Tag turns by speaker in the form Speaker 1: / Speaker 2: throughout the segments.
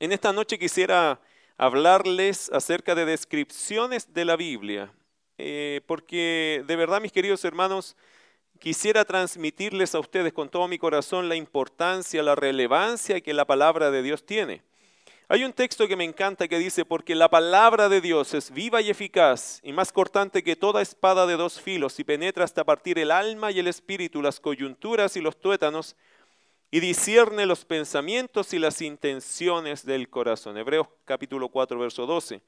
Speaker 1: En esta noche quisiera hablarles acerca de descripciones de la Biblia, eh, porque de verdad, mis queridos hermanos, quisiera transmitirles a ustedes con todo mi corazón la importancia, la relevancia que la palabra de Dios tiene. Hay un texto que me encanta que dice, porque la palabra de Dios es viva y eficaz y más cortante que toda espada de dos filos y penetra hasta partir el alma y el espíritu, las coyunturas y los tuétanos y discierne los pensamientos y las intenciones del corazón. Hebreos capítulo 4, verso 12.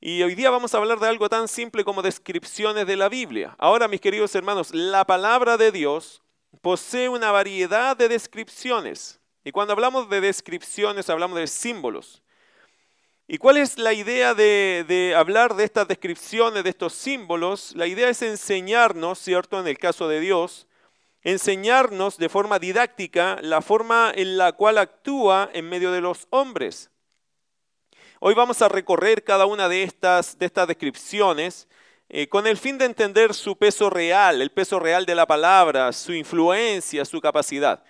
Speaker 1: Y hoy día vamos a hablar de algo tan simple como descripciones de la Biblia. Ahora, mis queridos hermanos, la palabra de Dios posee una variedad de descripciones. Y cuando hablamos de descripciones, hablamos de símbolos. ¿Y cuál es la idea de, de, hablar de estas descripciones, de estos símbolos? La idea es enseñarnos, ¿cierto? En el caso de Dios, enseñarnos de forma didáctica la forma en la cual actúa en medio de los hombres. Hoy vamos a recorrer cada una de estas, de estas descripciones eh, con el fin de entender su peso real, el peso real de la palabra, su influencia, su capacidad.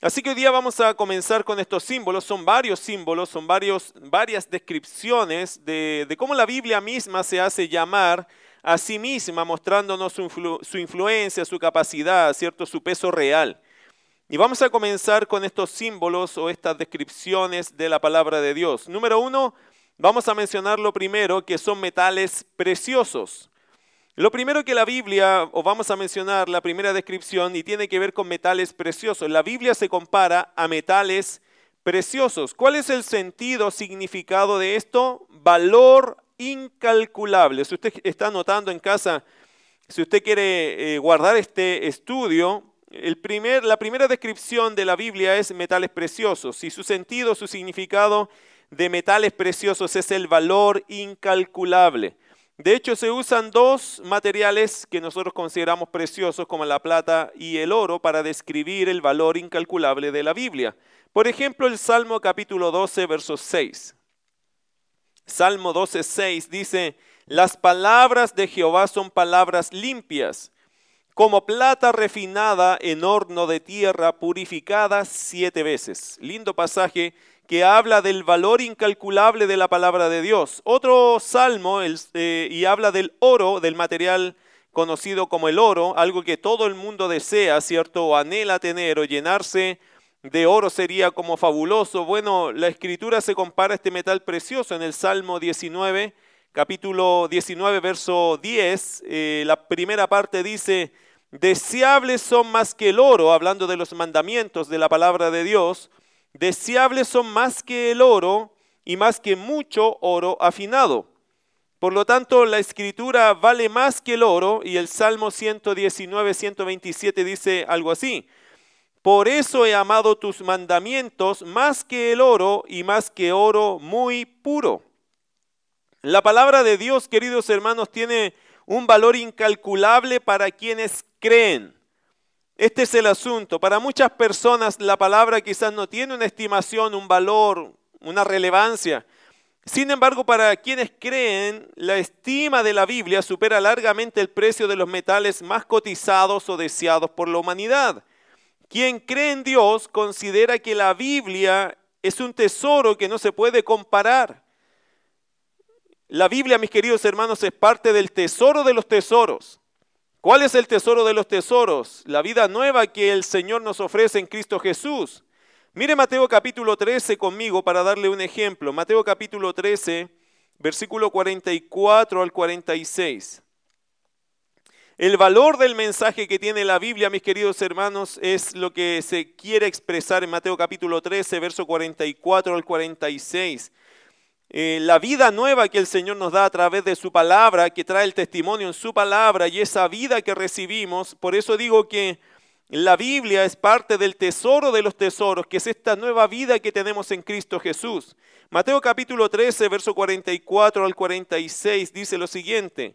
Speaker 1: Así que hoy día vamos a comenzar con estos símbolos. Son varios símbolos, son varios, varias descripciones de, de cómo la Biblia misma se hace llamar a sí misma, mostrándonos su, influencia, su capacidad, ¿cierto? su peso real. Y vamos a comenzar con estos símbolos o estas descripciones de la palabra de Dios. Número uno, vamos a mencionar lo primero, que son metales preciosos. Lo primero que la Biblia, o vamos a mencionar la primera descripción, y tiene que ver con metales preciosos. La Biblia se compara a metales preciosos. ¿Cuál es el sentido, significado de esto? Valor incalculable. Si usted está anotando en casa, si usted quiere eh, guardar este estudio, el primer, la primera descripción de la Biblia es metales preciosos y su sentido, su significado de metales preciosos es el valor incalculable. De hecho, se usan dos materiales que nosotros consideramos preciosos, como la plata y el oro, para describir el valor incalculable de la Biblia. Por ejemplo, el Salmo capítulo 12, verso 6. Salmo 12.6 dice, las palabras de Jehová son palabras limpias, como plata refinada en horno de tierra, purificada siete veces. Lindo pasaje que habla del valor incalculable de la palabra de Dios. Otro salmo eh, y habla del oro, del material conocido como el oro, algo que todo el mundo desea, ¿cierto? O anhela tener o llenarse de oro sería como fabuloso. Bueno, la escritura se compara a este metal precioso en el Salmo 19, capítulo 19, verso 10. Eh, la primera parte dice, deseables son más que el oro, hablando de los mandamientos de la palabra de Dios, deseables son más que el oro y más que mucho oro afinado. Por lo tanto, la escritura vale más que el oro y el Salmo 119, 127 dice algo así. Por eso he amado tus mandamientos más que el oro y más que oro muy puro. La palabra de Dios, queridos hermanos, tiene un valor incalculable para quienes creen. Este es el asunto. Para muchas personas la palabra quizás no tiene una estimación, un valor, una relevancia. Sin embargo, para quienes creen, la estima de la Biblia supera largamente el precio de los metales más cotizados o deseados por la humanidad. Quien cree en Dios considera que la Biblia es un tesoro que no se puede comparar. La Biblia, mis queridos hermanos, es parte del tesoro de los tesoros. ¿Cuál es el tesoro de los tesoros? La vida nueva que el Señor nos ofrece en Cristo Jesús. Mire Mateo capítulo 13 conmigo para darle un ejemplo. Mateo capítulo 13, versículo 44 al 46. El valor del mensaje que tiene la Biblia, mis queridos hermanos, es lo que se quiere expresar en Mateo capítulo 13, verso 44 al 46. Eh, la vida nueva que el Señor nos da a través de su palabra, que trae el testimonio en su palabra y esa vida que recibimos. Por eso digo que la Biblia es parte del tesoro de los tesoros, que es esta nueva vida que tenemos en Cristo Jesús. Mateo capítulo 13, verso 44 al 46 dice lo siguiente.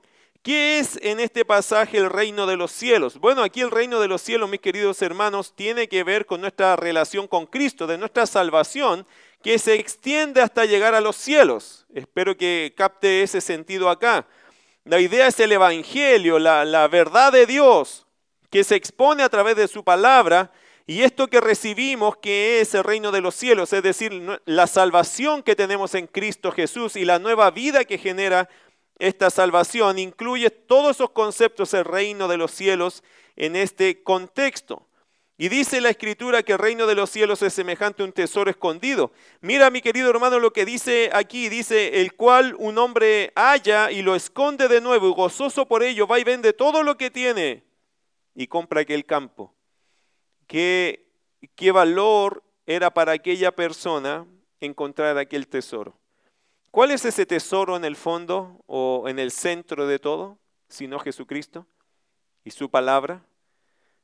Speaker 1: ¿Qué es en este pasaje el reino de los cielos? Bueno, aquí el reino de los cielos, mis queridos hermanos, tiene que ver con nuestra relación con Cristo, de nuestra salvación, que se extiende hasta llegar a los cielos. Espero que capte ese sentido acá. La idea es el Evangelio, la, la verdad de Dios, que se expone a través de su palabra y esto que recibimos, que es el reino de los cielos, es decir, la salvación que tenemos en Cristo Jesús y la nueva vida que genera esta salvación, incluye todos esos conceptos del reino de los cielos en este contexto. Y dice la escritura que el reino de los cielos es semejante a un tesoro escondido. Mira, mi querido hermano, lo que dice aquí, dice, el cual un hombre halla y lo esconde de nuevo y gozoso por ello va y vende todo lo que tiene y compra aquel campo qué, qué valor era para aquella persona encontrar aquel tesoro. ¿Cuál es ese tesoro en el fondo o en el centro de todo, sino Jesucristo y su palabra?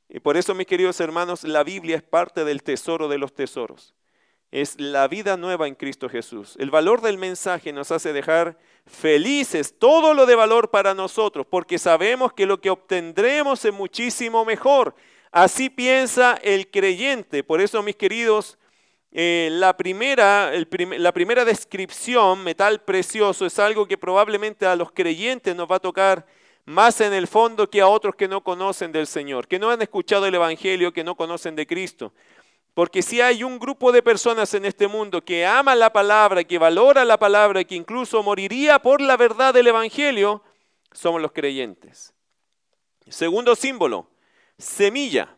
Speaker 1: Y por eso, mis queridos hermanos, la Biblia es parte del tesoro de los tesoros. Es la vida nueva en Cristo Jesús. El valor del mensaje nos hace dejar felices todo lo de valor para nosotros, porque sabemos que lo que obtendremos es muchísimo mejor. Así piensa el creyente. Por eso, mis queridos, eh, la, primera, la primera descripción, metal precioso, es algo que probablemente a los creyentes nos va a tocar más en el fondo que a otros que no conocen del Señor, que no han escuchado el Evangelio, que no conocen de Cristo. Porque si hay un grupo de personas en este mundo que ama la palabra, que valora la palabra, que incluso moriría por la verdad del Evangelio, somos los creyentes. Segundo símbolo, semilla.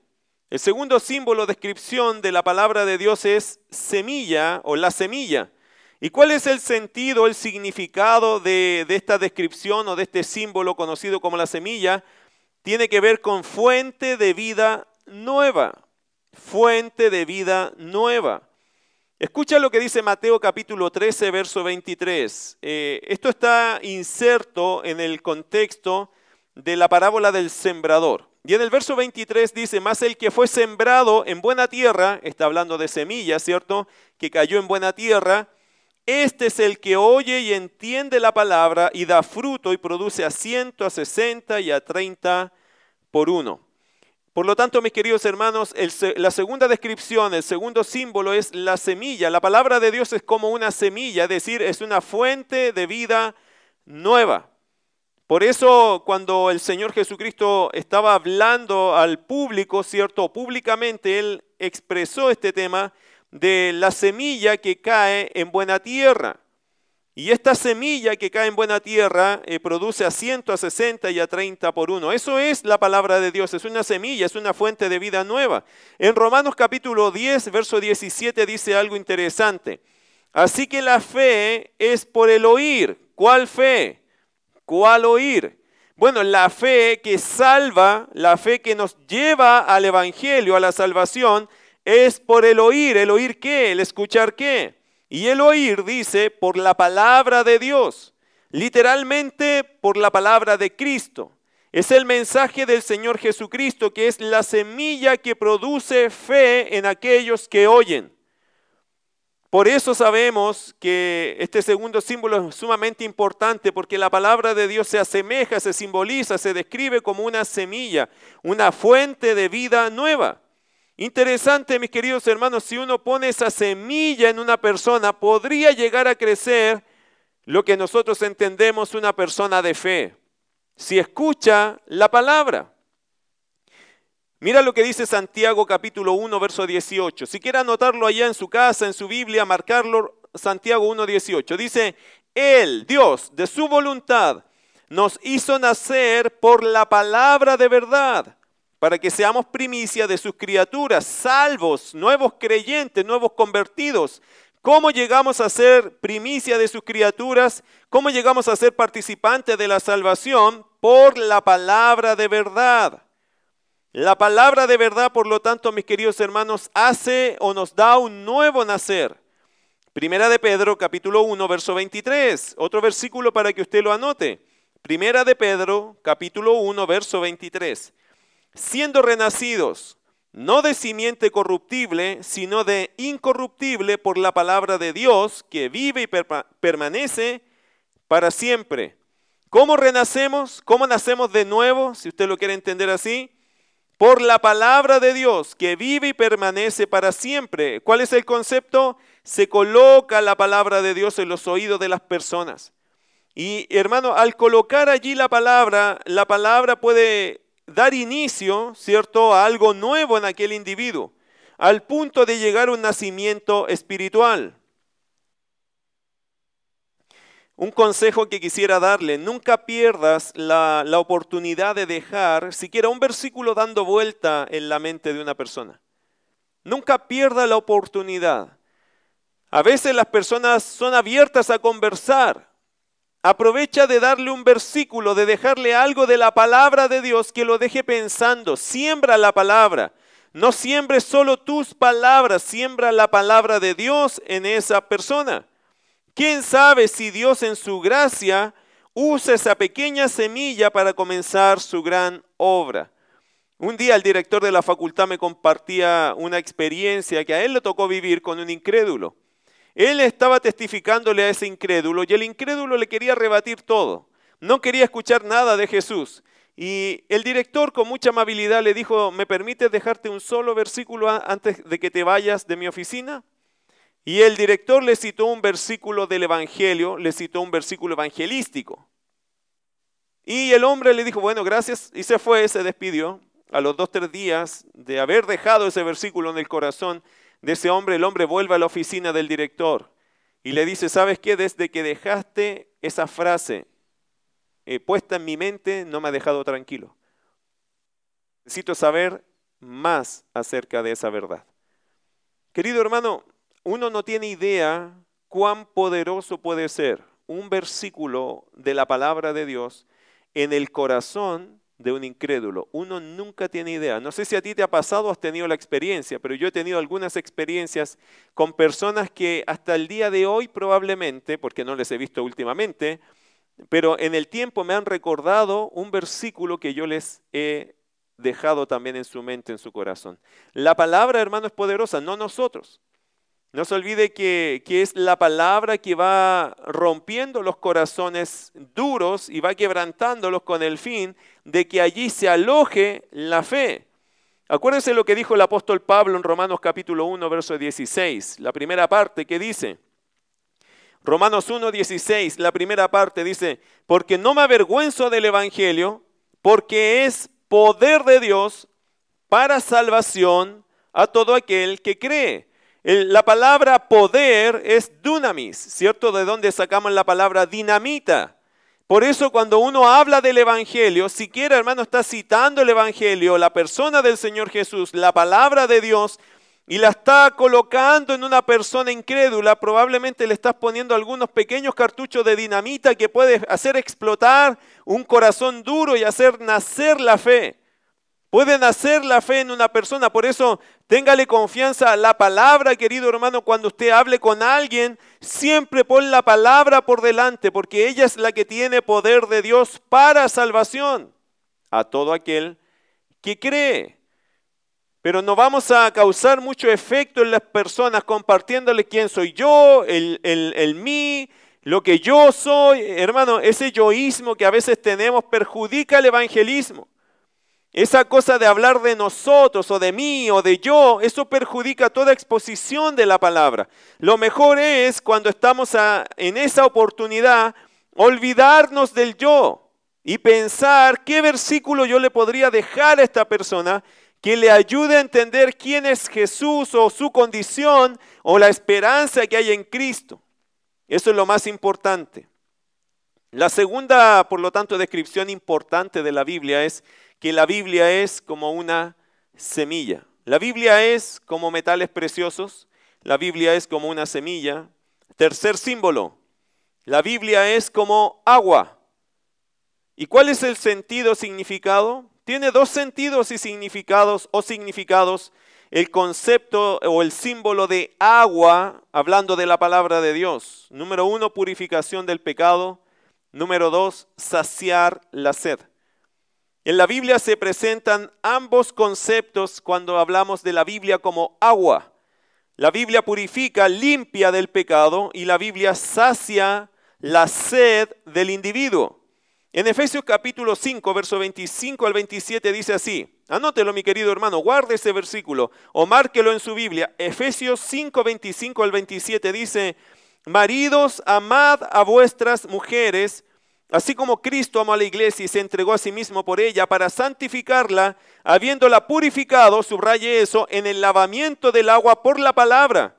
Speaker 1: El segundo símbolo, descripción de la palabra de Dios es semilla o la semilla. ¿Y cuál es el sentido, el significado de, de, esta descripción o de este símbolo conocido como la semilla? Tiene que ver con fuente de vida nueva. Fuente de vida nueva. Escucha lo que dice Mateo capítulo 13, verso 23. Eh, esto está inserto en el contexto de la parábola del sembrador. Y en el verso 23 dice, más el que fue sembrado en buena tierra, está hablando de semillas, ¿cierto? Que cayó en buena tierra, este es el que oye y entiende la palabra y da fruto y produce a ciento, a sesenta y a treinta por uno. Por lo tanto, mis queridos hermanos, la segunda descripción, el segundo símbolo es la semilla. La palabra de Dios es como una semilla, es decir, es una fuente de vida nueva. Por eso cuando el Señor Jesucristo estaba hablando al público, ¿cierto? Públicamente Él expresó este tema de la semilla que cae en buena tierra. Y esta semilla que cae en buena tierra eh, produce a 100, a 60 y a 30 por uno. Eso es la palabra de Dios, es una semilla, es una fuente de vida nueva. En Romanos capítulo 10, verso 17 dice algo interesante. Así que la fe es por el oír. ¿Cuál fe? ¿Cuál oír? Bueno, la fe que salva, la fe que nos lleva al Evangelio, a la salvación, es por el oír. ¿El oír qué? ¿El escuchar qué? Y el oír dice por la palabra de Dios, literalmente por la palabra de Cristo. Es el mensaje del Señor Jesucristo que es la semilla que produce fe en aquellos que oyen. Por eso sabemos que este segundo símbolo es sumamente importante porque la palabra de Dios se asemeja, se simboliza, se describe como una semilla, una fuente de vida nueva. Interesante, mis queridos hermanos, si uno pone esa semilla en una persona, podría llegar a crecer lo que nosotros entendemos una persona de fe, si escucha la palabra. Mira lo que dice Santiago capítulo 1, verso 18. Si quiere anotarlo allá en su casa, en su Biblia, marcarlo, Santiago 1, 18. Dice, Él, Dios, de su voluntad, nos hizo nacer por la palabra de verdad, para que seamos primicia de sus criaturas, salvos, nuevos creyentes, nuevos convertidos. ¿Cómo llegamos a ser primicia de sus criaturas? ¿Cómo llegamos a ser participantes de la salvación? Por la palabra de verdad. La palabra de verdad, por lo tanto, mis queridos hermanos, hace o nos da un nuevo nacer. Primera de Pedro, capítulo 1, verso 23. Otro versículo para que usted lo anote. Primera de Pedro, capítulo 1, verso 23. Siendo renacidos, no de simiente corruptible, sino de incorruptible por la palabra de Dios que vive y permanece para siempre. ¿Cómo renacemos? ¿Cómo nacemos de nuevo? Si usted lo quiere entender así. Por la palabra de Dios que vive y permanece para siempre. ¿Cuál es el concepto? Se coloca la palabra de Dios en los oídos de las personas. Y hermano, al colocar allí la palabra, la palabra puede dar inicio, ¿cierto?, a algo nuevo en aquel individuo, al punto de llegar a un nacimiento espiritual. Un consejo que quisiera darle, nunca pierdas la, oportunidad de dejar siquiera un versículo dando vuelta en la mente de una persona. Nunca pierda la oportunidad. A veces las personas son abiertas a conversar, Aprovecha de darle un versículo, de dejarle algo de la palabra de Dios que lo deje pensando. Siembra la palabra. No siembres solo tus palabras, siembra la palabra de Dios en esa persona. ¿Quién sabe si Dios en su gracia usa esa pequeña semilla para comenzar su gran obra? Un día el director de la facultad me compartía una experiencia que a él le tocó vivir con un incrédulo. Él estaba testificándole a ese incrédulo y el incrédulo le quería rebatir todo. No quería escuchar nada de Jesús. Y el director con mucha amabilidad le dijo, ¿me permites dejarte un solo versículo antes de que te vayas de mi oficina? Y el director le citó un versículo del Evangelio, le citó un versículo evangelístico. Y el hombre le dijo, bueno, gracias, y se fue, se despidió. A los dos, tres días de haber dejado ese versículo en el corazón, de ese hombre, el hombre vuelve a la oficina del director y le dice, ¿sabes qué? Desde que dejaste esa frase eh, puesta en mi mente, no me ha dejado tranquilo. Necesito saber más acerca de esa verdad. Querido hermano, uno no tiene idea cuán poderoso puede ser un versículo de la palabra de Dios en el corazón de un incrédulo. Uno nunca tiene idea. No sé si a ti te ha pasado has tenido la experiencia, pero yo he tenido algunas experiencias con personas que hasta el día de hoy probablemente, porque no les he visto últimamente, pero en el tiempo me han recordado un versículo que yo les he dejado también en su mente, en su corazón. La palabra, hermano, es poderosa, no nosotros. No se olvide que, es la palabra que va rompiendo los corazones duros y va quebrantándolos con el fin de que allí se aloje la fe. Acuérdense lo que dijo el apóstol Pablo en Romanos capítulo 1, verso 16, la primera parte que dice, Romanos 1, 16, la primera parte dice, porque no me avergüenzo del Evangelio, porque es poder de Dios para salvación a todo aquel que cree la palabra poder es dunamis, ¿cierto? De donde sacamos la palabra dinamita. Por eso cuando uno habla del Evangelio, siquiera hermano está citando el Evangelio, la persona del Señor Jesús, la palabra de Dios, y la está colocando en una persona incrédula, probablemente le estás poniendo algunos pequeños cartuchos de dinamita que puede hacer explotar un corazón duro y hacer nacer la fe. Puede nacer la fe en una persona, por eso téngale confianza a la palabra, querido hermano, cuando usted hable con alguien, siempre pon la palabra por delante, porque ella es la que tiene poder de Dios para salvación a todo aquel que cree. Pero no vamos a causar mucho efecto en las personas compartiéndole quién soy yo, el, el, el mí, lo que yo soy. Hermano, ese yoísmo que a veces tenemos perjudica el evangelismo. Esa cosa de hablar de nosotros o de mí o de yo, eso perjudica toda exposición de la palabra. Lo mejor es cuando estamos en esa oportunidad olvidarnos del yo y pensar qué versículo yo le podría dejar a esta persona que le ayude a entender quién es Jesús o su condición o la esperanza que hay en Cristo. Eso es lo más importante. La segunda, por lo tanto, descripción importante de la Biblia es que la Biblia es como una semilla. La Biblia es como metales preciosos, la Biblia es como una semilla. Tercer símbolo, la Biblia es como agua. ¿Y cuál es el sentido, significado? Tiene dos sentidos y significados o significados. El concepto o el símbolo de agua, hablando de la palabra de Dios. Número uno, purificación del pecado. Número dos, saciar la sed. En la Biblia se presentan ambos conceptos cuando hablamos de la Biblia como agua. La Biblia purifica, limpia del pecado y la Biblia sacia la sed del individuo. En Efesios capítulo 5, verso 25 al 27 dice así, anótelo mi querido hermano, guarde ese versículo o márquelo en su Biblia. Efesios 5, 25 al 27 dice, maridos, amad a vuestras mujeres Así como Cristo amó a la iglesia y se entregó a sí mismo por ella para santificarla, habiéndola purificado, subraye eso, en el lavamiento del agua por la palabra.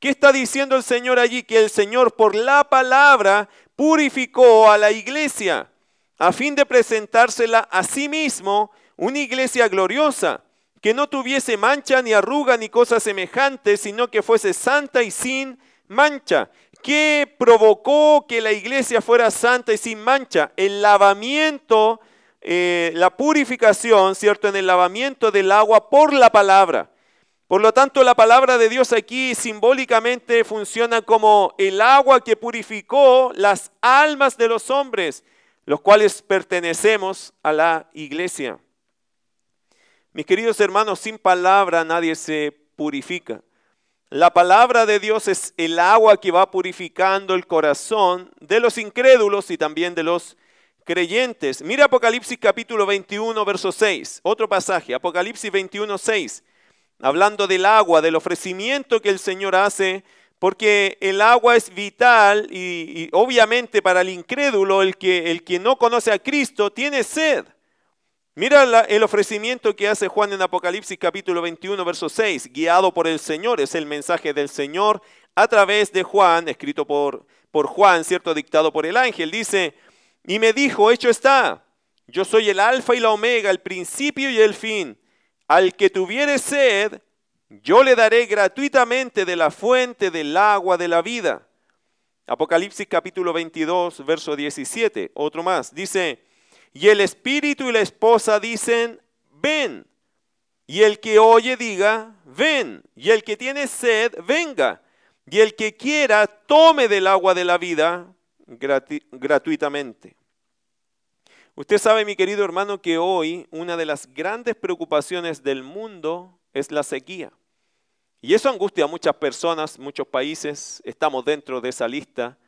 Speaker 1: ¿Qué está diciendo el Señor allí? Que el Señor por la palabra purificó a la iglesia a fin de presentársela a sí mismo una iglesia gloriosa, que no tuviese mancha ni arruga ni cosas semejantes, sino que fuese santa y sin mancha. ¿Qué provocó que la iglesia fuera santa y sin mancha? El lavamiento, eh, la purificación, ¿cierto? En el lavamiento del agua por la palabra. Por lo tanto, la palabra de Dios aquí simbólicamente funciona como el agua que purificó las almas de los hombres, los cuales pertenecemos a la iglesia. Mis queridos hermanos, sin palabra nadie se purifica. La palabra de Dios es el agua que va purificando el corazón de los incrédulos y también de los creyentes. Mira Apocalipsis capítulo 21, verso 6, otro pasaje, Apocalipsis 21, 6, hablando del agua, del ofrecimiento que el Señor hace, porque el agua es vital y, y obviamente para el incrédulo, el que, el que no conoce a Cristo, tiene sed. Mira el ofrecimiento que hace Juan en Apocalipsis capítulo 21, verso 6, guiado por el Señor, es el mensaje del Señor a través de Juan, escrito por, por Juan, cierto, dictado por el ángel. Dice, y me dijo, hecho está, yo soy el alfa y la omega, el principio y el fin. Al que tuviere sed, yo le daré gratuitamente de la fuente del agua de la vida. Apocalipsis capítulo 22, verso 17, otro más. Dice, y el espíritu y la esposa dicen, ven. Y el que oye diga, ven. Y el que tiene sed, venga. Y el que quiera, tome del agua de la vida gratuitamente. Usted sabe, mi querido hermano, que hoy una de las grandes preocupaciones del mundo es la sequía. Y eso angustia a muchas personas, muchos países. Estamos dentro de esa lista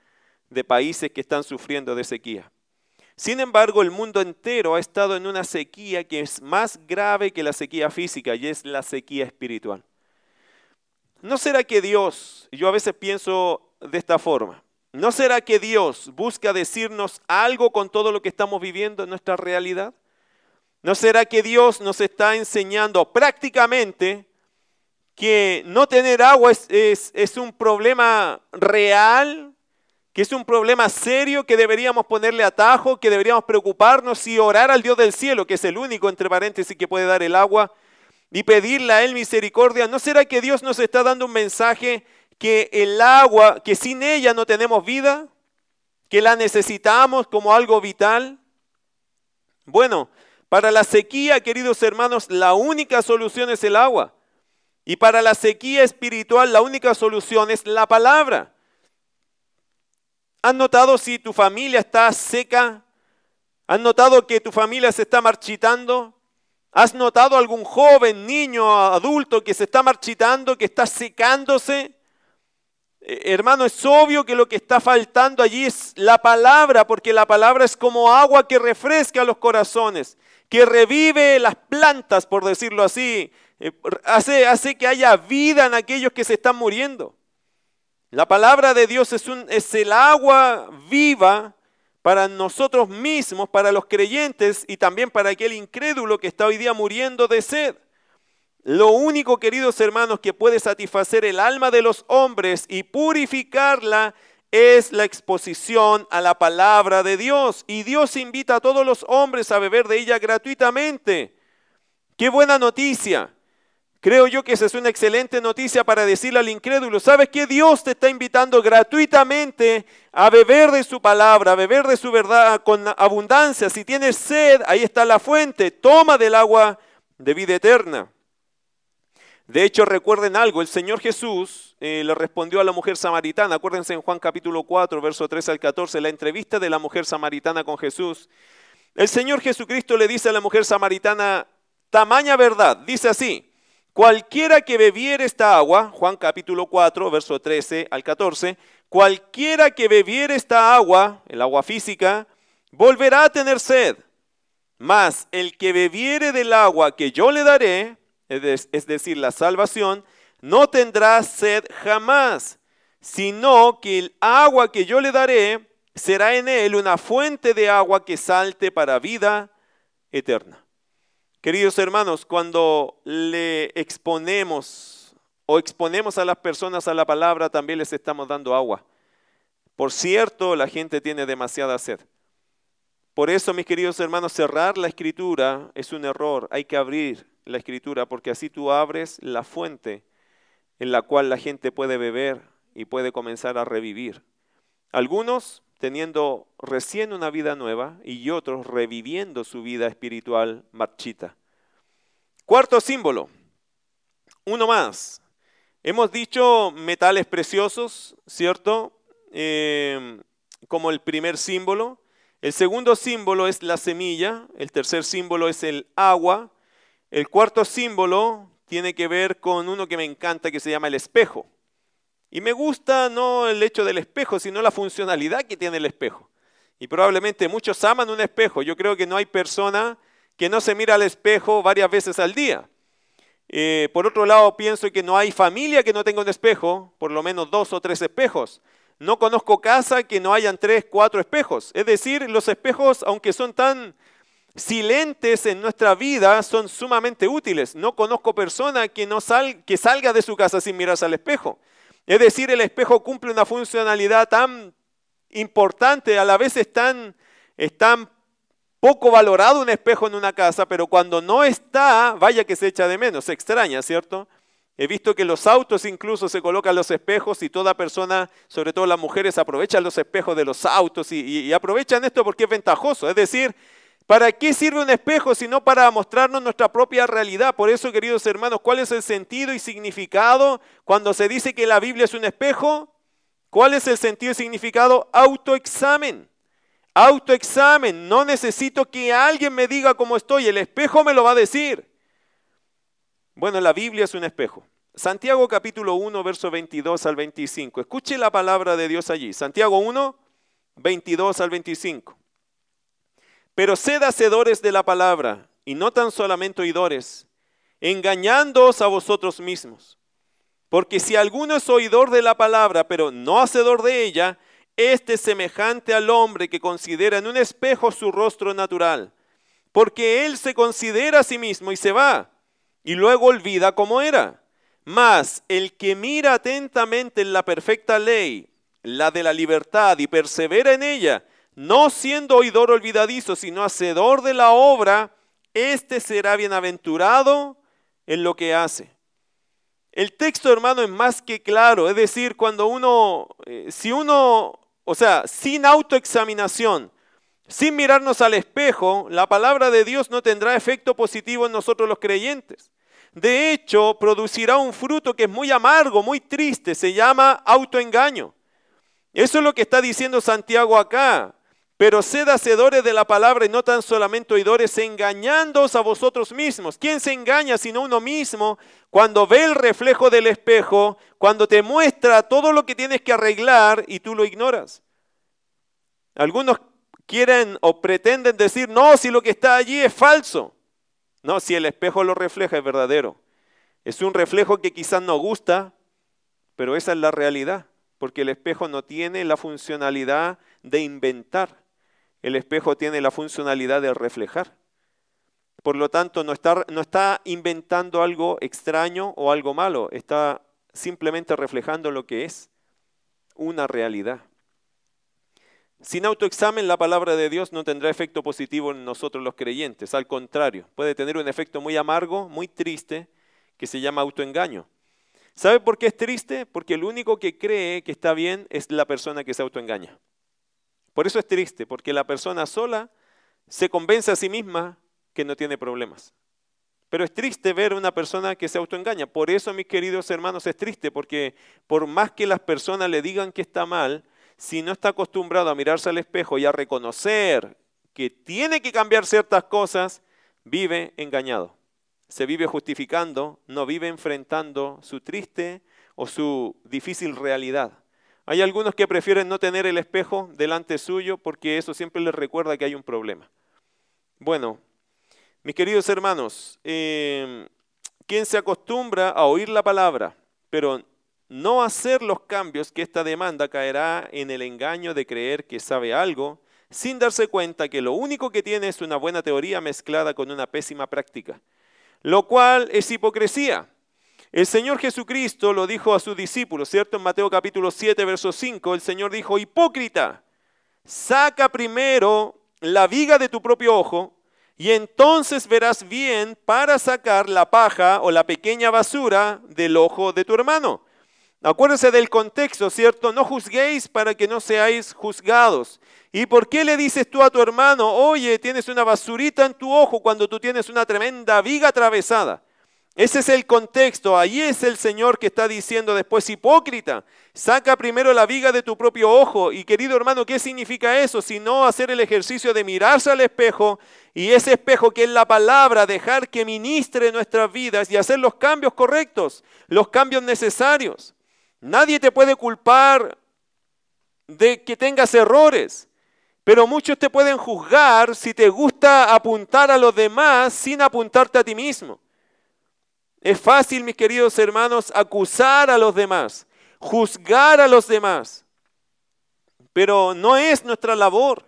Speaker 1: de países que están sufriendo de sequía. Sin embargo, el mundo entero ha estado en una sequía que es más grave que la sequía física y es la sequía espiritual. ¿No será que Dios, yo a veces pienso de esta forma, ¿no será que Dios busca decirnos algo con todo lo que estamos viviendo en nuestra realidad? ¿No será que Dios nos está enseñando prácticamente que no tener agua es, es un problema real que es un problema serio que deberíamos ponerle atajo, que deberíamos preocuparnos y orar al Dios del cielo, que es el único, entre paréntesis, que puede dar el agua, y pedirle a Él misericordia. ¿No será que Dios nos está dando un mensaje que el agua, que sin ella no tenemos vida, que la necesitamos como algo vital? Bueno, para la sequía, queridos hermanos, la única solución es el agua. Y para la sequía espiritual, la única solución es la palabra. ¿Has notado si tu familia está seca? ¿Has notado que tu familia se está marchitando? ¿Has notado algún joven, niño, adulto que se está marchitando, que está secándose? Eh, hermano, es obvio que lo que está faltando allí es la palabra, porque la palabra es como agua que refresca los corazones, que revive las plantas, por decirlo así, eh, hace, hace que haya vida en aquellos que se están muriendo. La palabra de Dios es, el agua viva para nosotros mismos, para los creyentes y también para aquel incrédulo que está hoy día muriendo de sed. Lo único, queridos hermanos, que puede satisfacer el alma de los hombres y purificarla es la exposición a la palabra de Dios. Y Dios invita a todos los hombres a beber de ella gratuitamente. Qué buena noticia. Creo yo que esa es una excelente noticia para decirle al incrédulo, ¿sabes que Dios te está invitando gratuitamente a beber de su palabra, a beber de su verdad con abundancia? Si tienes sed, ahí está la fuente, toma del agua de vida eterna. De hecho, recuerden algo, el Señor Jesús eh, le respondió a la mujer samaritana, acuérdense en Juan capítulo 4, verso 13 al 14, la entrevista de la mujer samaritana con Jesús. El Señor Jesucristo le dice a la mujer samaritana, tamaña verdad, dice así, cualquiera que bebiere esta agua, Juan capítulo 4, verso 13 al 14, cualquiera que bebiere esta agua, el agua física, volverá a tener sed. Mas el que bebiere del agua que yo le daré, es decir, la salvación, no tendrá sed jamás, sino que el agua que yo le daré será en él una fuente de agua que salte para vida eterna. Queridos hermanos, cuando le exponemos o exponemos a las personas a la palabra, también les estamos dando agua. Por cierto, la gente tiene demasiada sed. Por eso, mis queridos hermanos, cerrar la escritura es un error. Hay que abrir la escritura porque así tú abres la fuente en la cual la gente puede beber y puede comenzar a revivir. Algunos teniendo recién una vida nueva y otros reviviendo su vida espiritual marchita. Cuarto símbolo, uno más. Hemos dicho metales preciosos, ¿cierto? Eh, como el primer símbolo. El segundo símbolo es la semilla, el tercer símbolo es el agua, el cuarto símbolo tiene que ver con uno que me encanta que se llama el espejo. Y me gusta no el hecho del espejo, sino la funcionalidad que tiene el espejo. Y probablemente muchos aman un espejo. Yo creo que no hay persona que no se mira al espejo varias veces al día. Eh, por otro lado, pienso que no hay familia que no tenga un espejo, por lo menos dos o tres espejos. No conozco casa que no hayan tres, cuatro espejos. Es decir, los espejos, aunque son tan silentes en nuestra vida, son sumamente útiles. No conozco persona que, no que salga de su casa sin mirarse al espejo. Es decir, el espejo cumple una funcionalidad tan importante, a la vez es tan, es tan poco valorado un espejo en una casa, pero cuando no está, vaya que se echa de menos, se extraña, ¿cierto? He visto que los autos incluso se colocan los espejos y toda persona, sobre todo las mujeres, aprovechan los espejos de los autos y, aprovechan esto porque es ventajoso. Es decir, ¿para qué sirve un espejo si no para mostrarnos nuestra propia realidad? Por eso, queridos hermanos, ¿cuál es el sentido y significado cuando se dice que la Biblia es un espejo? ¿Cuál es el sentido y significado? Autoexamen. Autoexamen. No necesito que alguien me diga cómo estoy. El espejo me lo va a decir. Bueno, la Biblia es un espejo. Santiago capítulo 1, verso 22 al 25. Escuche la palabra de Dios allí. Santiago 1, 22 al 25. Pero sed hacedores de la palabra y no tan solamente oidores, engañándoos a vosotros mismos. Porque si alguno es oidor de la palabra, pero no hacedor de ella, este es semejante al hombre que considera en un espejo su rostro natural. Porque él se considera a sí mismo y se va y luego olvida cómo era. Mas el que mira atentamente en la perfecta ley, la de la libertad, y persevera en ella, no siendo oidor olvidadizo, sino hacedor de la obra, éste será bienaventurado en lo que hace. El texto, hermano, es más que claro, es decir, cuando uno, eh, si uno, o sea, sin autoexaminación, sin mirarnos al espejo, la palabra de Dios no tendrá efecto positivo en nosotros los creyentes. De hecho, producirá un fruto que es muy amargo, muy triste, se llama autoengaño. Eso es lo que está diciendo Santiago acá. Pero sed hacedores de la palabra y no tan solamente oidores, engañándoos a vosotros mismos. ¿Quién se engaña sino uno mismo cuando ve el reflejo del espejo, cuando te muestra todo lo que tienes que arreglar y tú lo ignoras? Algunos quieren o pretenden decir, no, si lo que está allí es falso. No, si el espejo lo refleja es verdadero. Es un reflejo que quizás no gusta, pero esa es la realidad, porque el espejo no tiene la funcionalidad de inventar, el espejo tiene la funcionalidad de reflejar. Por lo tanto, no está, inventando algo extraño o algo malo, está simplemente reflejando lo que es una realidad. Sin autoexamen la palabra de Dios no tendrá efecto positivo en nosotros los creyentes, al contrario, puede tener un efecto muy amargo, muy triste, que se llama autoengaño. ¿Sabe por qué es triste? Porque el único que cree que está bien es la persona que se autoengaña. Por eso es triste, porque la persona sola se convence a sí misma que no tiene problemas. Pero es triste ver una persona que se autoengaña. Por eso, mis queridos hermanos, es triste, porque por más que las personas le digan que está mal, si no está acostumbrado a mirarse al espejo y a reconocer que tiene que cambiar ciertas cosas, vive engañado. Se vive justificando, no vive enfrentando su triste o su difícil realidad. Hay algunos que prefieren no tener el espejo delante suyo porque eso siempre les recuerda que hay un problema. Bueno, mis queridos hermanos, eh, quien se acostumbra a oír la palabra, pero no hacer los cambios que esta demanda caerá en el engaño de creer que sabe algo, sin darse cuenta que lo único que tiene es una buena teoría mezclada con una pésima práctica, lo cual es hipocresía. El Señor Jesucristo lo dijo a sus discípulos, ¿cierto? En Mateo capítulo 7, verso 5, el Señor dijo, hipócrita, saca primero la viga de tu propio ojo y entonces verás bien para sacar la paja o la pequeña basura del ojo de tu hermano. Acuérdense del contexto, ¿cierto? No juzguéis para que no seáis juzgados. ¿Y por qué le dices tú a tu hermano, oye, tienes una basurita en tu ojo cuando tú tienes una tremenda viga atravesada? Ese es el contexto. Ahí es el Señor que está diciendo después, hipócrita, saca primero la viga de tu propio ojo. Y querido hermano, ¿qué significa eso? Si no hacer el ejercicio de mirarse al espejo y ese espejo que es la palabra, dejar que ministre nuestras vidas y hacer los cambios correctos, los cambios necesarios. Nadie te puede culpar de que tengas errores. Pero muchos te pueden juzgar si te gusta apuntar a los demás sin apuntarte a ti mismo. Es fácil, mis queridos hermanos, acusar a los demás, juzgar a los demás, pero no es nuestra labor.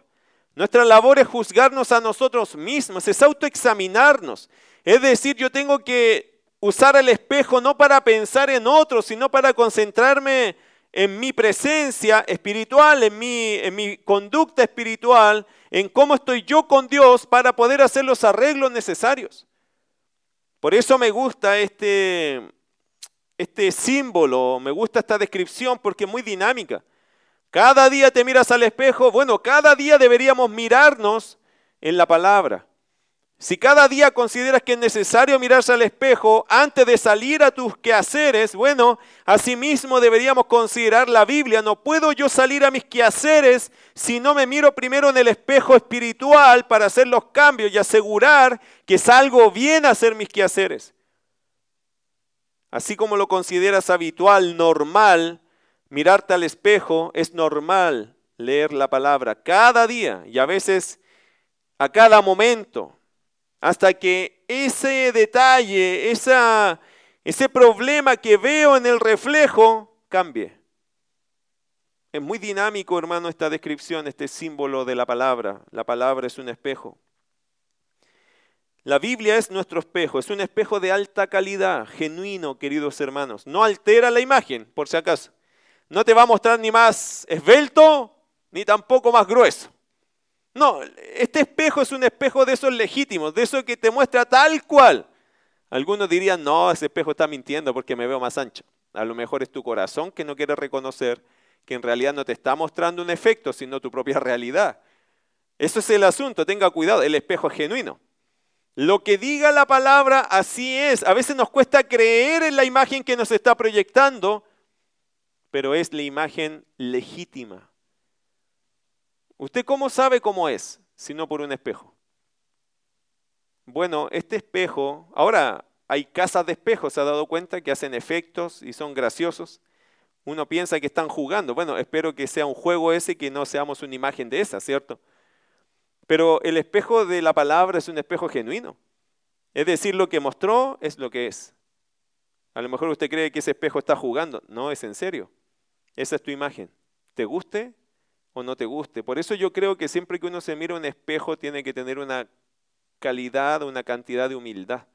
Speaker 1: Nuestra labor es juzgarnos a nosotros mismos, es autoexaminarnos. Es decir, yo tengo que usar el espejo no para pensar en otros, sino para concentrarme en mi presencia espiritual, en mi, conducta espiritual, en cómo estoy yo con Dios para poder hacer los arreglos necesarios. Por eso me gusta este, este símbolo, me gusta esta descripción porque es muy dinámica. Cada día te miras al espejo, bueno, cada día deberíamos mirarnos en la palabra. Si cada día consideras que es necesario mirarse al espejo antes de salir a tus quehaceres, bueno, asimismo deberíamos considerar la Biblia. No puedo yo salir a mis quehaceres si no me miro primero en el espejo espiritual para hacer los cambios y asegurar que salgo bien a hacer mis quehaceres. Así como lo consideras habitual, normal, mirarte al espejo, es normal leer la palabra cada día y a veces a cada momento hasta que ese detalle, ese problema que veo en el reflejo cambie. Es muy dinámico, hermano, esta descripción, este símbolo de la palabra. La palabra es un espejo. La Biblia es nuestro espejo, es un espejo de alta calidad, genuino, queridos hermanos. No altera la imagen, por si acaso. No te va a mostrar ni más esbelto, ni tampoco más grueso. No, este espejo es un espejo de esos legítimos, de esos que te muestra tal cual. Algunos dirían, no, ese espejo está mintiendo porque me veo más ancho. A lo mejor es tu corazón que no quiere reconocer que en realidad no te está mostrando un efecto, sino tu propia realidad. Eso es el asunto, tenga cuidado, el espejo es genuino. Lo que diga la palabra, así es. A veces nos cuesta creer en la imagen que nos está proyectando, pero es la imagen legítima. ¿Usted cómo sabe cómo es? Si no por un espejo. Bueno, este espejo, ahora hay casas de espejos, se ha dado cuenta que hacen efectos y son graciosos. Uno piensa que están jugando. Bueno, espero que sea un juego ese, que no seamos una imagen de esa, ¿cierto? Pero el espejo de la palabra es un espejo genuino. Es decir, lo que mostró es lo que es. A lo mejor usted cree que ese espejo está jugando. No, es en serio. Esa es tu imagen. ¿Te guste? O no te guste. Por eso yo creo que siempre que uno se mira un espejo tiene que tener una calidad, una cantidad de humildad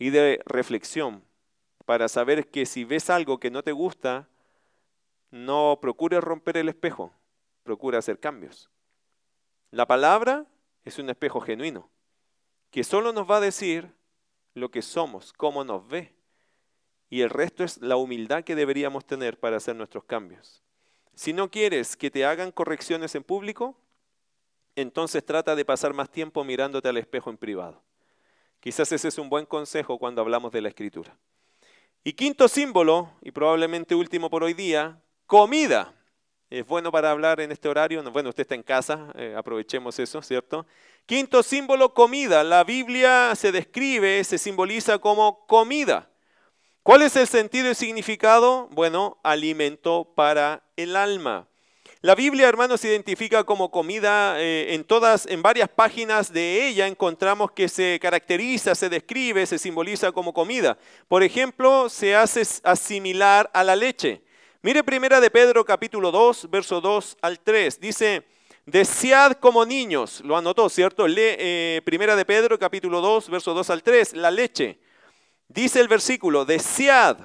Speaker 1: y de reflexión para saber que si ves algo que no te gusta, no procures romper el espejo, procura hacer cambios. La palabra es un espejo genuino, que solo nos va a decir lo que somos, cómo nos ve. Y el resto es la humildad que deberíamos tener para hacer nuestros cambios. Si no quieres que te hagan correcciones en público, entonces trata de pasar más tiempo mirándote al espejo en privado. Quizás ese es un buen consejo cuando hablamos de la escritura. Y quinto símbolo, y probablemente último por hoy día, comida. Es bueno para hablar en este horario. Bueno, usted está en casa, eh, aprovechemos eso, ¿cierto? Quinto símbolo, comida. La Biblia se describe, se simboliza como comida. ¿Cuál es el sentido y significado? Bueno, alimento para el alma. La Biblia, hermanos, se identifica como comida eh, en todas, en varias páginas de ella encontramos que se caracteriza, se describe, se simboliza como comida. Por ejemplo, se hace asimilar a la leche. Mire primera de Pedro capítulo 2, verso 2 al 3. Dice, desead como niños, lo anotó, ¿cierto? Lee eh, primera de Pedro capítulo 2, verso 2 al 3, la leche. Dice el versículo, desead,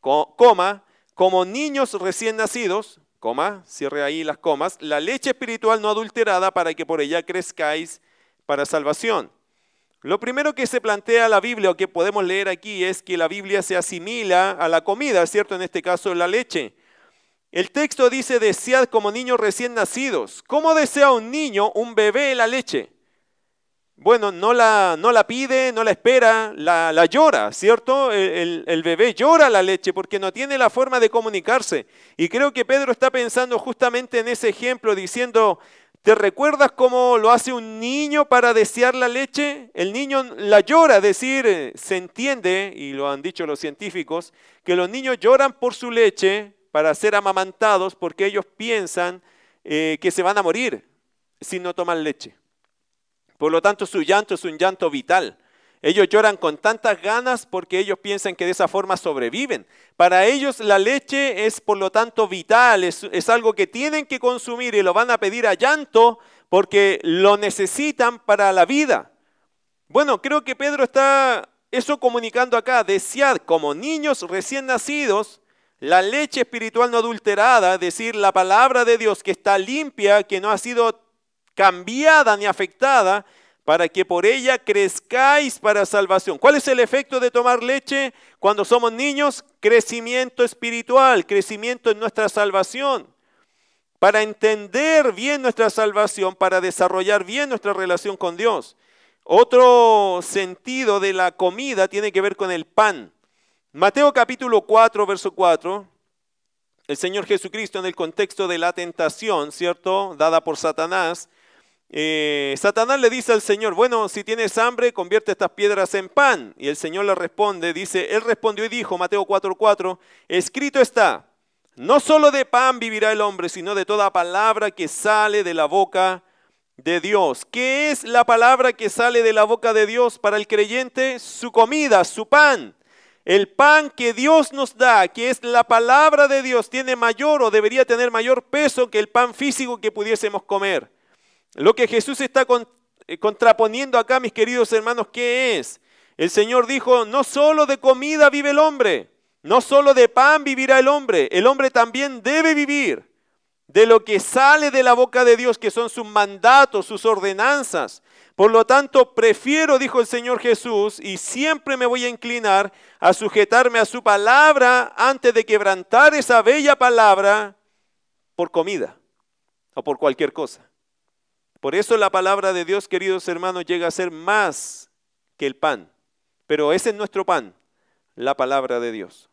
Speaker 1: coma, como niños recién nacidos, coma, cierre ahí las comas, la leche espiritual no adulterada para que por ella crezcáis para salvación. Lo primero que se plantea la Biblia o que podemos leer aquí es que la Biblia se asimila a la comida, ¿cierto? En este caso la leche. El texto dice, desead como niños recién nacidos. ¿Cómo desea un niño, un bebé, la leche? Bueno, no la, no la pide, no la espera, la, la llora, ¿cierto? El, el, bebé llora la leche porque no tiene la forma de comunicarse. Y creo que Pedro está pensando justamente en ese ejemplo, diciendo, ¿te recuerdas cómo lo hace un niño para desear la leche? El niño la llora, es decir, se entiende, y lo han dicho los científicos, que los niños lloran por su leche para ser amamantados porque ellos piensan eh, que se van a morir si no toman leche. Por lo tanto, su llanto es un llanto vital. Ellos lloran con tantas ganas porque ellos piensan que de esa forma sobreviven. Para ellos la leche es por lo tanto vital, es, es, algo que tienen que consumir y lo van a pedir a llanto porque lo necesitan para la vida. Bueno, creo que Pedro está eso comunicando acá, desead como niños recién nacidos la leche espiritual no adulterada, es decir, la palabra de Dios que está limpia, que no ha sido cambiada ni afectada, para que por ella crezcáis para salvación. ¿Cuál es el efecto de tomar leche cuando somos niños? Crecimiento espiritual, crecimiento en nuestra salvación. Para entender bien nuestra salvación, para desarrollar bien nuestra relación con Dios. Otro sentido de la comida tiene que ver con el pan. Mateo capítulo 4, verso 4. El Señor Jesucristo en el contexto de la tentación, ¿cierto? Dada por Satanás eh, Satanás le dice al Señor, bueno, si tienes hambre, convierte estas piedras en pan. Y el Señor le responde, dice, él respondió y dijo, Mateo 4:4, escrito está, no solo de pan vivirá el hombre, sino de toda palabra que sale de la boca de Dios. ¿Qué es la palabra que sale de la boca de Dios para el creyente? Su comida, su pan. El pan que Dios nos da, que es la palabra de Dios, tiene mayor o debería tener mayor peso que el pan físico que pudiésemos comer. Lo que Jesús está eh, contraponiendo acá, mis queridos hermanos, ¿qué es? El Señor dijo, no solo de comida vive el hombre, no solo de pan vivirá el hombre, el hombre también debe vivir de lo que sale de la boca de Dios, que son sus mandatos, sus ordenanzas. Por lo tanto, prefiero, dijo el Señor Jesús, y siempre me voy a inclinar a sujetarme a su palabra antes de quebrantar esa bella palabra por comida o por cualquier cosa. Por eso la palabra de Dios, queridos hermanos, llega a ser más que el pan. Pero ese es nuestro pan, la palabra de Dios.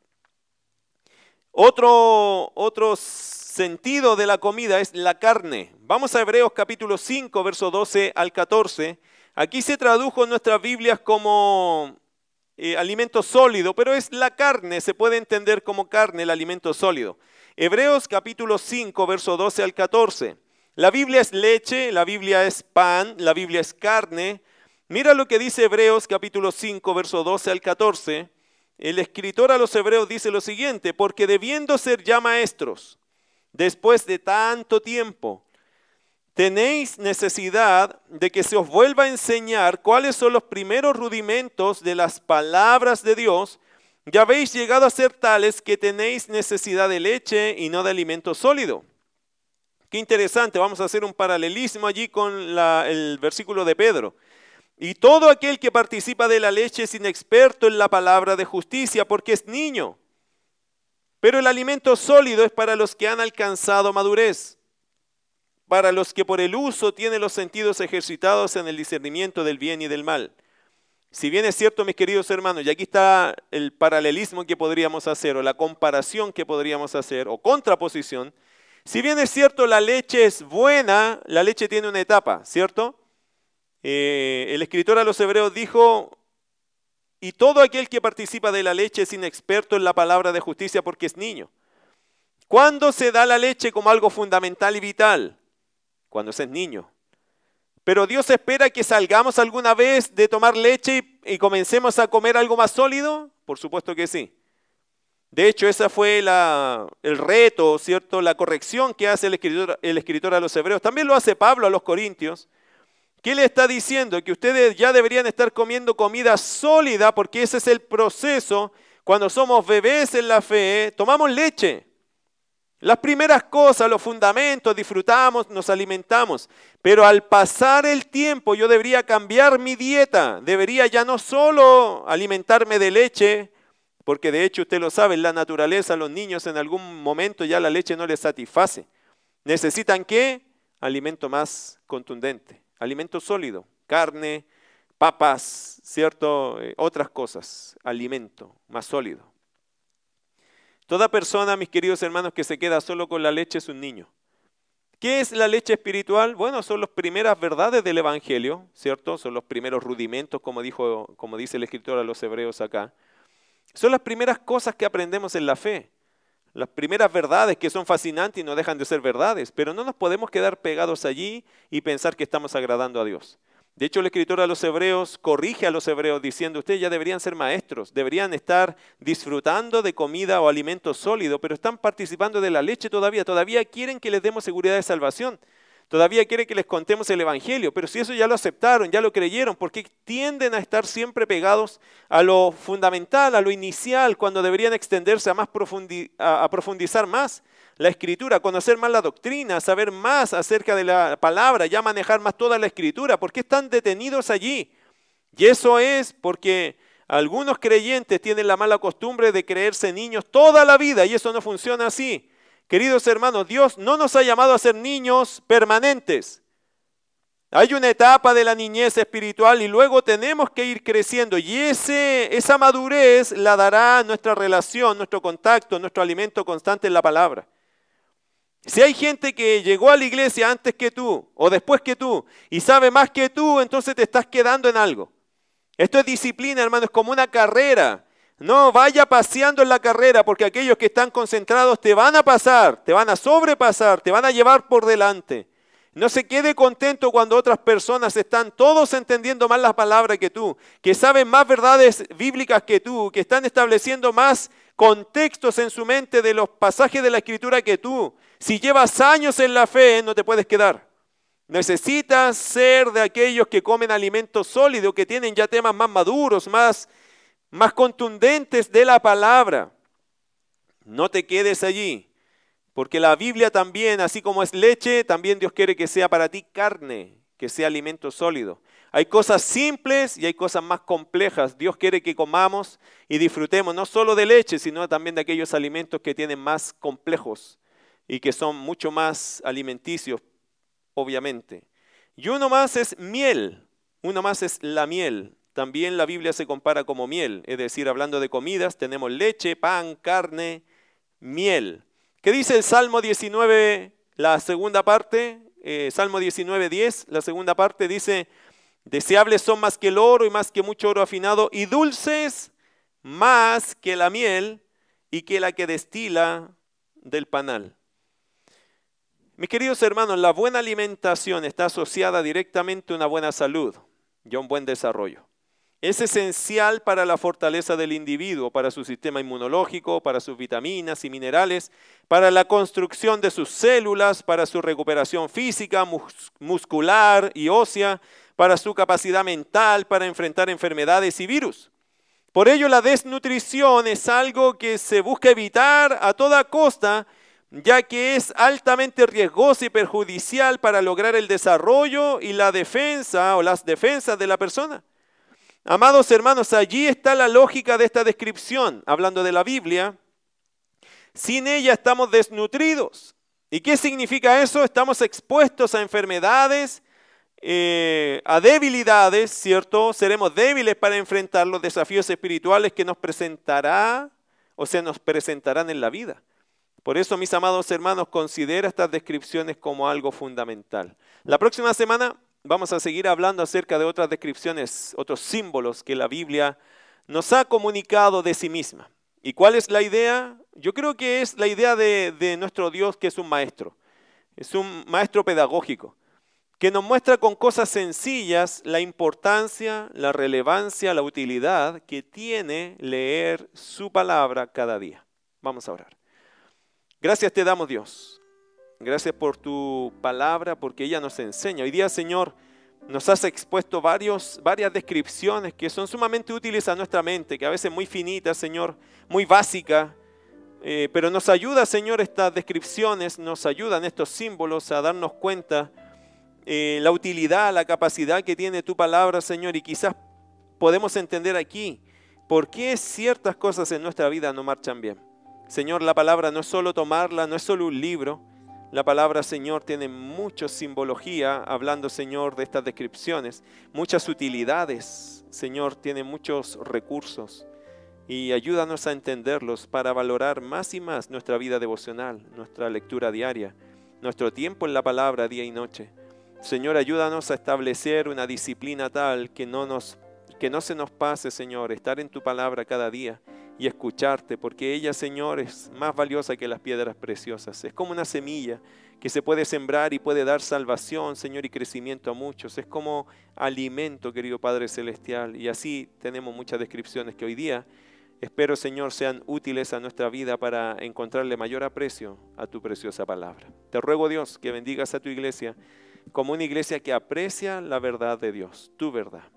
Speaker 1: Otro, otro sentido de la comida es la carne. Vamos a Hebreos capítulo 5, verso 12 al 14. Aquí se tradujo en nuestras Biblias como eh, alimento sólido, pero es la carne, se puede entender como carne el alimento sólido. Hebreos capítulo 5, verso 12 al 14. La Biblia es leche, la Biblia es pan, la Biblia es carne. Mira lo que dice Hebreos capítulo 5, verso 12 al 14. El escritor a los hebreos dice lo siguiente, porque debiendo ser ya maestros, después de tanto tiempo, tenéis necesidad de que se os vuelva a enseñar cuáles son los primeros rudimentos de las palabras de Dios, ya habéis llegado a ser tales que tenéis necesidad de leche y no de alimento sólido Qué interesante, vamos a hacer un paralelismo allí con el versículo de Pedro. Y todo aquel que participa de la leche es inexperto en la palabra de justicia porque es niño. Pero el alimento sólido es para los que han alcanzado madurez, para los que por el uso tienen los sentidos ejercitados en el discernimiento del bien y del mal. Si bien es cierto, mis queridos hermanos, y aquí está el paralelismo que podríamos hacer, o la comparación que podríamos hacer, o contraposición, Si bien es cierto la leche es buena, la leche tiene una etapa, ¿cierto? Eh, el escritor a los hebreos dijo, y todo aquel que participa de la leche es inexperto en la palabra de justicia porque es niño. ¿Cuándo se da la leche como algo fundamental y vital? Cuando se es niño. Pero Dios espera que salgamos alguna vez de tomar leche y, comencemos a comer algo más sólido. Por supuesto que sí. De hecho, esa fue el reto, ¿cierto? La corrección que hace el escritor, el escritor a los hebreos. También lo hace Pablo a los corintios. ¿Qué le está diciendo? Que ustedes ya deberían estar comiendo comida sólida porque ese es el proceso. Cuando somos bebés en la fe, tomamos leche. Las primeras cosas, los fundamentos, disfrutamos, nos alimentamos. Pero al pasar el tiempo yo debería cambiar mi dieta. Debería ya no solo alimentarme de leche, porque de hecho usted lo sabe, en la naturaleza los niños en algún momento ya la leche no les satisface. Necesitan qué? Alimento más contundente, alimento sólido, carne, papas, ¿cierto? Eh, otras cosas, alimento más sólido. Toda persona, mis queridos hermanos, que se queda solo con la leche es un niño. ¿Qué es la leche espiritual? Bueno, son las primeras verdades del Evangelio, ¿cierto? Son los primeros rudimentos, como, dijo, como dice el escritor a los hebreos acá. Son las primeras cosas que aprendemos en la fe. Las primeras verdades que son fascinantes y no dejan de ser verdades, pero no nos podemos quedar pegados allí y pensar que estamos agradando a Dios. De hecho, el escritor a los hebreos corrige a los hebreos diciendo, ustedes ya deberían ser maestros, deberían estar disfrutando de comida o alimento sólido, pero están participando de la leche todavía, todavía quieren que les demos seguridad de salvación, todavía quieren que les contemos el Evangelio, pero si eso ya lo aceptaron, ya lo creyeron, ¿por qué tienden a estar siempre pegados a lo fundamental, a lo inicial, cuando deberían extenderse a, más profundizar más? la escritura, conocer más la doctrina, saber más acerca de la palabra, ya manejar más toda la escritura. ¿Por qué están detenidos allí? Y eso es porque algunos creyentes tienen la mala costumbre de creerse niños toda la vida y eso no funciona así. Queridos hermanos, Dios no nos ha llamado a ser niños permanentes. Hay una etapa de la niñez espiritual y luego tenemos que ir creciendo y ese, esa madurez la dará nuestra relación, nuestro contacto, nuestro alimento constante en la palabra. Si hay gente que llegó a la iglesia antes que tú o después que tú y sabe más que tú, entonces te estás quedando en algo. Esto es disciplina, hermano, es como una carrera. No vaya paseando en la carrera porque aquellos que están concentrados te van a pasar, te van a sobrepasar, te van a llevar por delante. No se quede contento cuando otras personas están todos entendiendo más las palabras que tú, que saben más verdades bíblicas que tú, que están estableciendo más contextos en su mente de los pasajes de la escritura que tú. Si llevas años en la fe, no te puedes quedar. Necesitas ser de aquellos que comen alimentos sólidos, que tienen ya temas más maduros, más, más contundentes de la palabra. No te quedes allí, porque la Biblia también, así como es leche, también Dios quiere que sea para ti carne, que sea alimento sólido. Hay cosas simples y hay cosas más complejas. Dios quiere que comamos y disfrutemos no solo de leche, sino también de aquellos alimentos que tienen más complejos y que son mucho más alimenticios, obviamente. Y uno más es miel, uno más es la miel. También la Biblia se compara como miel, es decir, hablando de comidas, tenemos leche, pan, carne, miel. ¿Qué dice el Salmo 19, la segunda parte? Eh, Salmo 19, 10, la segunda parte dice, deseables son más que el oro y más que mucho oro afinado, y dulces más que la miel y que la que destila del panal. Mis queridos hermanos, la buena alimentación está asociada directamente a una buena salud y a un buen desarrollo. Es esencial para la fortaleza del individuo, para su sistema inmunológico, para sus vitaminas y minerales, para la construcción de sus células, para su recuperación física, muscular y ósea, para su capacidad mental, para enfrentar enfermedades y virus. Por ello, la desnutrición es algo que se busca evitar a toda costa ya que es altamente riesgoso y perjudicial para lograr el desarrollo y la defensa o las defensas de la persona. Amados hermanos, allí está la lógica de esta descripción, hablando de la Biblia. Sin ella estamos desnutridos. ¿Y qué significa eso? Estamos expuestos a enfermedades, eh, a debilidades, ¿cierto? Seremos débiles para enfrentar los desafíos espirituales que nos presentará o se nos presentarán en la vida. Por eso, mis amados hermanos, considera estas descripciones como algo fundamental. La próxima semana vamos a seguir hablando acerca de otras descripciones, otros símbolos que la Biblia nos ha comunicado de sí misma. ¿Y cuál es la idea? Yo creo que es la idea de, nuestro Dios que es un maestro. Es un maestro pedagógico que nos muestra con cosas sencillas la importancia, la relevancia, la utilidad que tiene leer su palabra cada día. Vamos a orar. Gracias te damos Dios. Gracias por tu palabra, porque ella nos enseña. Hoy día, Señor, nos has expuesto varios, varias descripciones que son sumamente útiles a nuestra mente, que a veces muy finitas, Señor, muy básica, eh, pero nos ayuda, Señor, estas descripciones, nos ayudan estos símbolos a darnos cuenta eh, la utilidad, la capacidad que tiene tu palabra, Señor, y quizás podemos entender aquí por qué ciertas cosas en nuestra vida no marchan bien. Señor, la palabra no es solo tomarla, no es solo un libro, la palabra Señor tiene mucha simbología, hablando Señor de estas descripciones, muchas utilidades. Señor tiene muchos recursos y ayúdanos a entenderlos para valorar más y más nuestra vida devocional, nuestra lectura diaria, nuestro tiempo en la palabra día y noche. Señor, ayúdanos a establecer una disciplina tal que no, nos, que no se nos pase, Señor, estar en tu palabra cada día y escucharte, porque ella, Señor, es más valiosa que las piedras preciosas. Es como una semilla que se puede sembrar y puede dar salvación, Señor, y crecimiento a muchos. Es como alimento, querido Padre Celestial. Y así tenemos muchas descripciones que hoy día espero, Señor, sean útiles a nuestra vida para encontrarle mayor aprecio a tu preciosa palabra. Te ruego, Dios, que bendigas a tu iglesia como una iglesia que aprecia la verdad de Dios, tu verdad.